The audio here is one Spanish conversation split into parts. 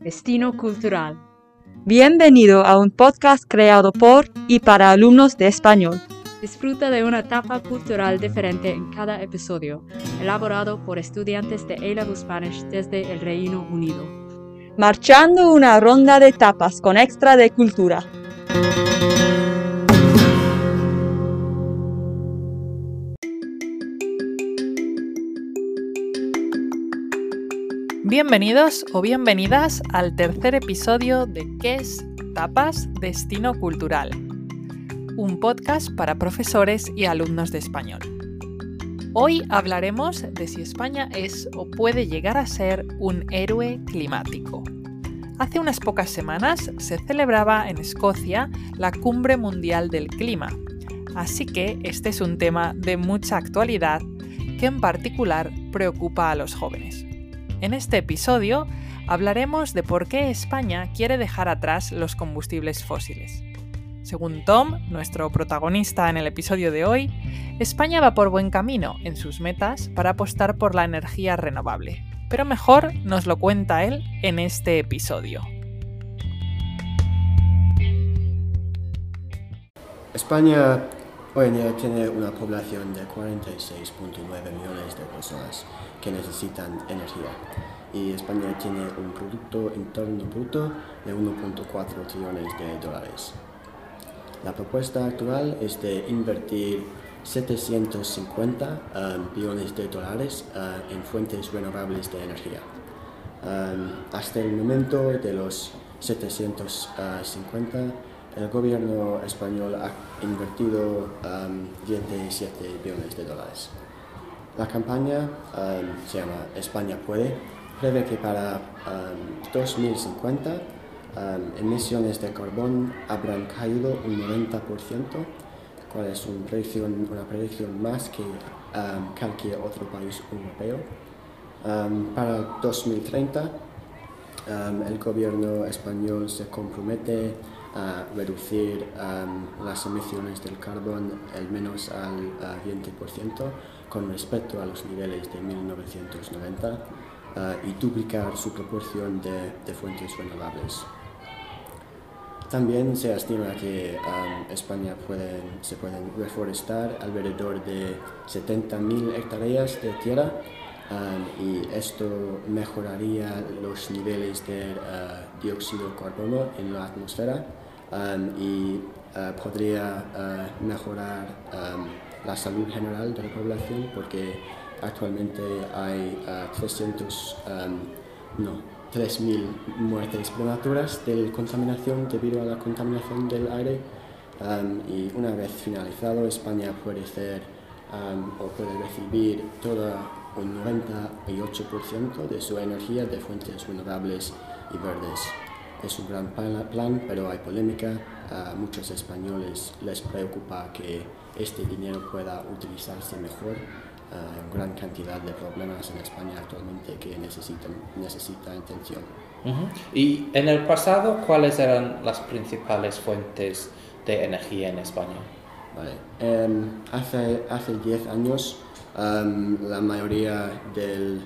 Destino Cultural. Bienvenido a un podcast creado por y para alumnos de español. Disfruta de una etapa cultural diferente en cada episodio, elaborado por estudiantes de A-Level Spanish desde el Reino Unido. Marchando una ronda de tapas con extra de cultura. Bienvenidos o bienvenidas al tercer episodio de ¿Qué es Tapas Destino Cultural? Un podcast para profesores y alumnos de español. Hoy hablaremos de si España es o puede llegar a ser un héroe climático. Hace unas pocas semanas se celebraba en Escocia la Cumbre Mundial del Clima, así que este es un tema de mucha actualidad que en particular preocupa a los jóvenes. En este episodio hablaremos de por qué España quiere dejar atrás los combustibles fósiles. Según Tom, nuestro protagonista en el episodio de hoy, España va por buen camino en sus metas para apostar por la energía renovable. Pero mejor nos lo cuenta él en este episodio. España hoy en día tiene una población de 46.9 millones de personas que necesitan energía y España tiene un Producto Interno Bruto de 1.4 trillones de dólares. La propuesta actual es de invertir 750 um, billones de dólares uh, en fuentes renovables de energía. Um, hasta el momento de los 750 el gobierno español ha invertido 17 um, billones de dólares. La campaña um, se llama España puede, prevé que para 2050 um, emisiones de carbón habrán caído un 90%, cual es una predicción, más que cualquier otro país europeo. para 2030 el gobierno español se compromete a reducir um, las emisiones del carbón al menos al 20% con respecto a los niveles de 1990 uh, y duplicar su proporción de, fuentes renovables. También se estima que um, España puede, se pueden reforestar alrededor de 70.000 hectáreas de tierra um, y esto mejoraría los niveles de dióxido de carbono en la atmósfera Um, y podría mejorar la salud general de la población porque actualmente hay 300, uh, um, no, 3.000 muertes prematuras de contaminación debido a la contaminación del aire y una vez finalizado España puede ser o puede recibir todo un 98% de su energía de fuentes renovables y verdes. Es un gran plan, pero hay polémica. A muchos españoles les preocupa que este dinero pueda utilizarse mejor. Hay gran cantidad de problemas en España actualmente que necesitan necesita atención. ¿Y en el pasado cuáles eran las principales fuentes de energía en España? Vale. Em, hace, hace 10 años em, la mayoría del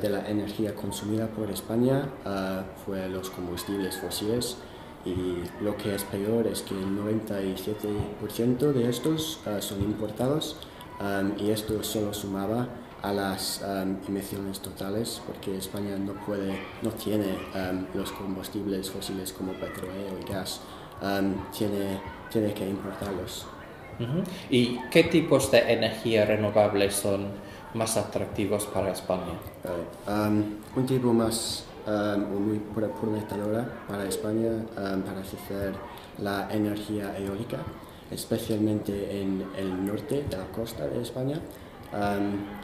de la energía consumida por España uh, fue los combustibles fósiles. Y lo que es peor es que el 97% de estos eh, son importados um, y esto solo sumaba a las um, emisiones totales porque España no puede, no tiene um, los combustibles fósiles como petróleo y gas, tiene, tiene que importarlos. ¿Y qué tipos de energía renovable son más atractivos para España? un tipo más um, muy prometedora para España um, para hacer la energía eólica, especialmente en el norte de la costa de España.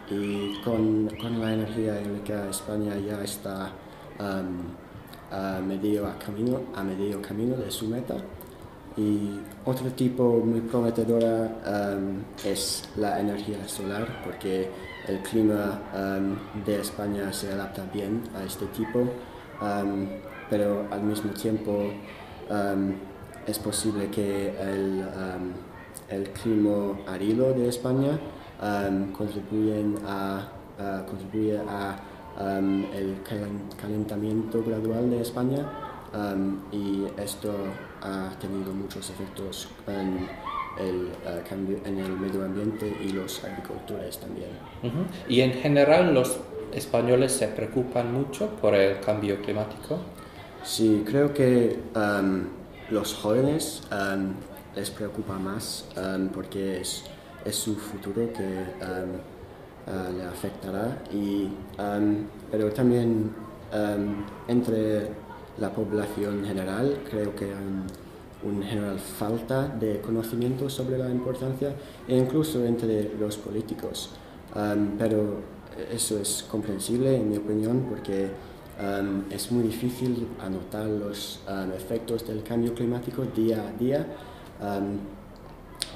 Y con, con, la energía eólica España ya está a, medio camino, a medio camino de su meta. Y otro tipo muy prometedora es la energía solar, porque el clima um, de España se adapta bien a este tipo, um, pero al mismo tiempo um, es posible que el, el clima árido de España contribuyen a, contribuye a um, el calen- calentamiento gradual de España um, y esto ha tenido muchos efectos en el, uh, cambio, en el medio ambiente y los agricultores también. Ujú. Y en general los españoles se preocupan mucho por el cambio climático. Sí, creo que um, los jóvenes um, les preocupa más um, porque es, es su futuro que uh, le afectará. Y, pero también entre la población general. Creo que hay un, general falta de conocimiento sobre la importancia e incluso entre los políticos. Pero eso es comprensible en mi opinión porque Um, es muy difícil anotar los efectos del cambio climático día a día,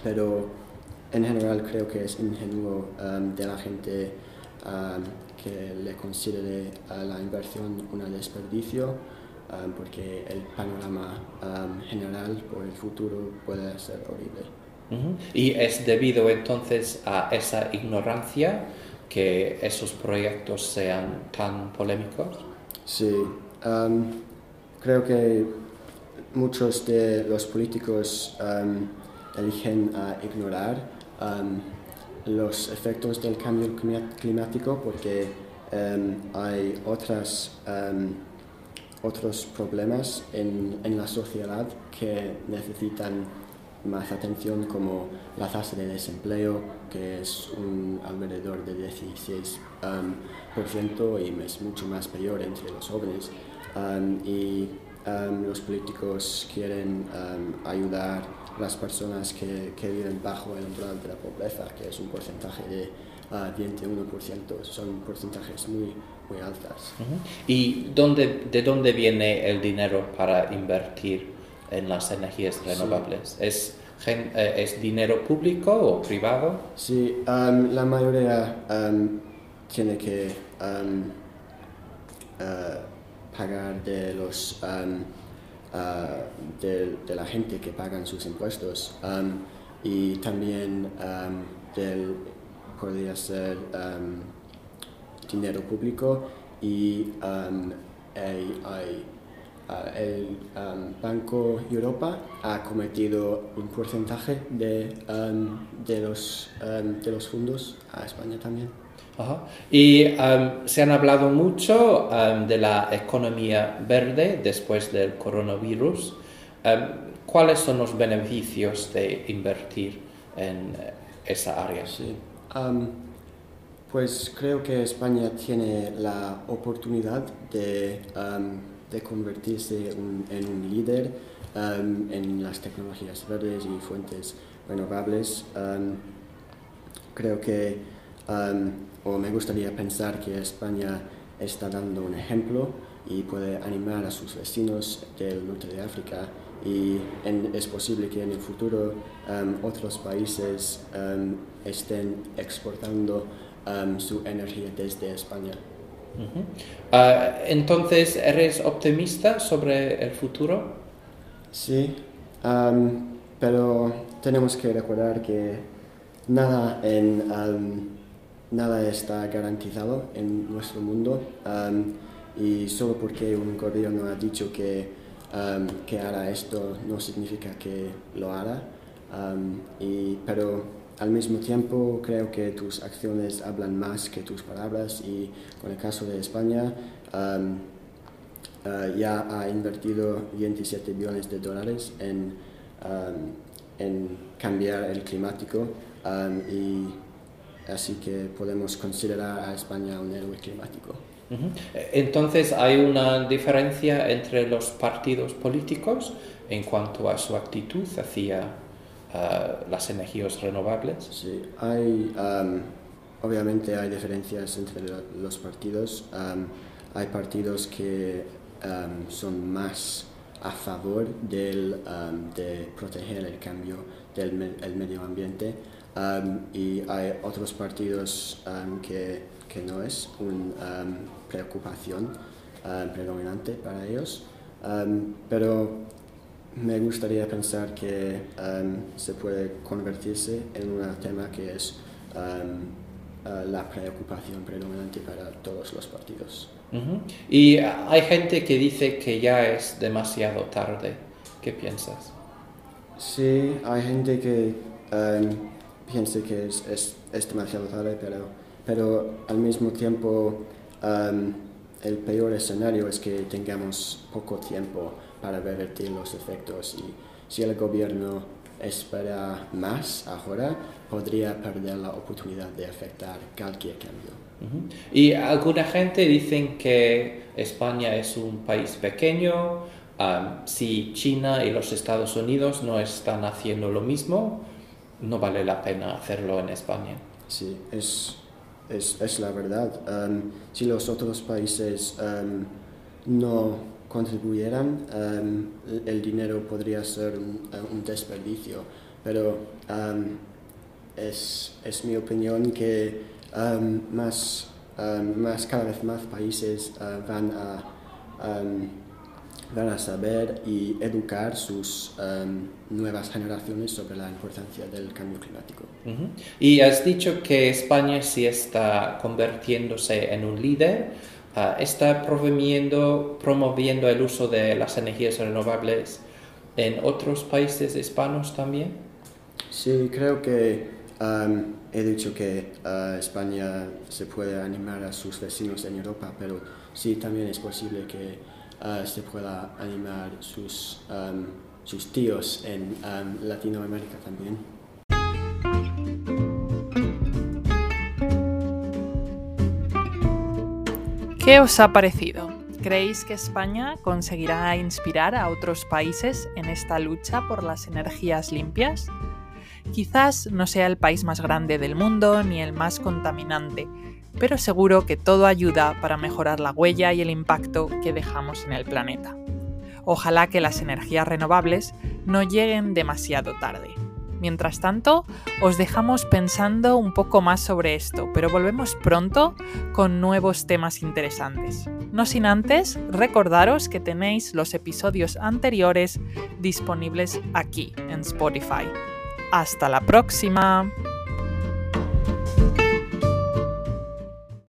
pero en general creo que es ingenuo de la gente que le considere a la inversión un desperdicio, um, porque el panorama um, general por el futuro puede ser horrible. Y es debido entonces a esa ignorancia que esos proyectos sean tan polémicos. Sí, um, creo que muchos de los políticos um, eligen a ignorar um, los efectos del cambio climático porque um, hay otras, otros problemas en, en la sociedad que necesitan más atención como la tasa de desempleo que es un alrededor de 16 um, por ciento y es mucho más peor entre los jóvenes. Um, y um, los políticos quieren um, ayudar a las personas que, que viven bajo el umbral de la pobreza que es un porcentaje de uh, 21% son porcentajes muy muy altas Ujú. ¿Y dónde, de dónde viene el dinero para invertir en las energías renovables? ¿Es, gen- eh, ¿Es dinero público o privado? Sí, um, la mayoría um, tiene que um, uh, pagar de los uh, de, de la gente que pagan sus impuestos um, y también um, del podría ser um, dinero público y um, uh, el um, Banco Europa ha cometido un porcentaje de, um, de, los, um, de los fondos a España también. Ajá. Y se han hablado mucho de la economía verde después del coronavirus. ¿Cuáles son los beneficios de invertir en eh, esa área? Sí. Um, pues creo que España tiene la oportunidad de, de convertirse en un líder en las tecnologías verdes y fuentes renovables. Creo que, o me gustaría pensar que España está dando un ejemplo y puede animar a sus vecinos del norte de África y en- es posible que en el futuro um, otros países um, estén exportando um, su energía desde España. Ujú. Ah, entonces, ¿eres optimista sobre el futuro? Sí, pero tenemos que recordar que nada, en, nada está garantizado en nuestro mundo y solo porque un gobierno ha dicho que, um, que hará esto no significa que lo hará. Y, pero al mismo tiempo creo que tus acciones hablan más que tus palabras y con el caso de España Uh, ya ha invertido 27 billones de dólares en, en cambiar el climático y así que podemos considerar a España un héroe climático. Entonces, ¿hay una diferencia entre los partidos políticos en cuanto a su actitud hacia ah, las energías renovables? Sí, hay, um, obviamente hay diferencias entre lo- los partidos. Hay partidos que son más a favor del, de proteger el cambio del me- el medio ambiente y hay otros partidos que, que no es una preocupación um, predominante para ellos. Um, pero me gustaría pensar que um, se puede convertirse en un tema que es uh, la preocupación predominante para todos los partidos. Y hay gente que dice que ya es demasiado tarde. ¿Qué piensas? Sí, hay gente que piensa que es, es, es demasiado tarde, pero, pero al mismo tiempo um, el peor escenario es que tengamos poco tiempo para revertir los efectos y si el gobierno espera más ahora, podría perder la oportunidad de afectar cualquier cambio. Y alguna gente dicen que España es un país pequeño. am, si China y los Estados Unidos no están haciendo lo mismo, no vale la pena hacerlo en España. Sí, es, es, es la verdad. Um, si los otros países um, no contribuyeran, um, el- dinero podría ser un, un desperdicio. Pero es, es mi opinión que más, más, cada vez más países uh, van a... van a saber y educar sus um, nuevas generaciones sobre la importancia del cambio climático. Ujú. Y has dicho que España sí está convirtiéndose en un líder, ah, está promoviendo, promoviendo el uso de las energías renovables en otros países hispanos también. Sí, creo que um, he dicho que uh, España se puede animar a sus vecinos en Europa, pero sí también es posible que uh, se pueda animar sus, um, sus tíos en um, Latinoamérica también. ¿Qué os ha parecido? ¿Creéis que España conseguirá inspirar a otros países en esta lucha por las energías limpias? Quizás no sea el país más grande del mundo ni el más contaminante, pero seguro que todo ayuda para mejorar la huella y el impacto que dejamos en el planeta. Ojalá que las energías renovables no lleguen demasiado tarde. Mientras tanto, os dejamos pensando un poco más sobre esto, pero volvemos pronto con nuevos temas interesantes. No sin antes recordaros que tenéis los episodios anteriores disponibles aquí en Spotify. Hasta la próxima.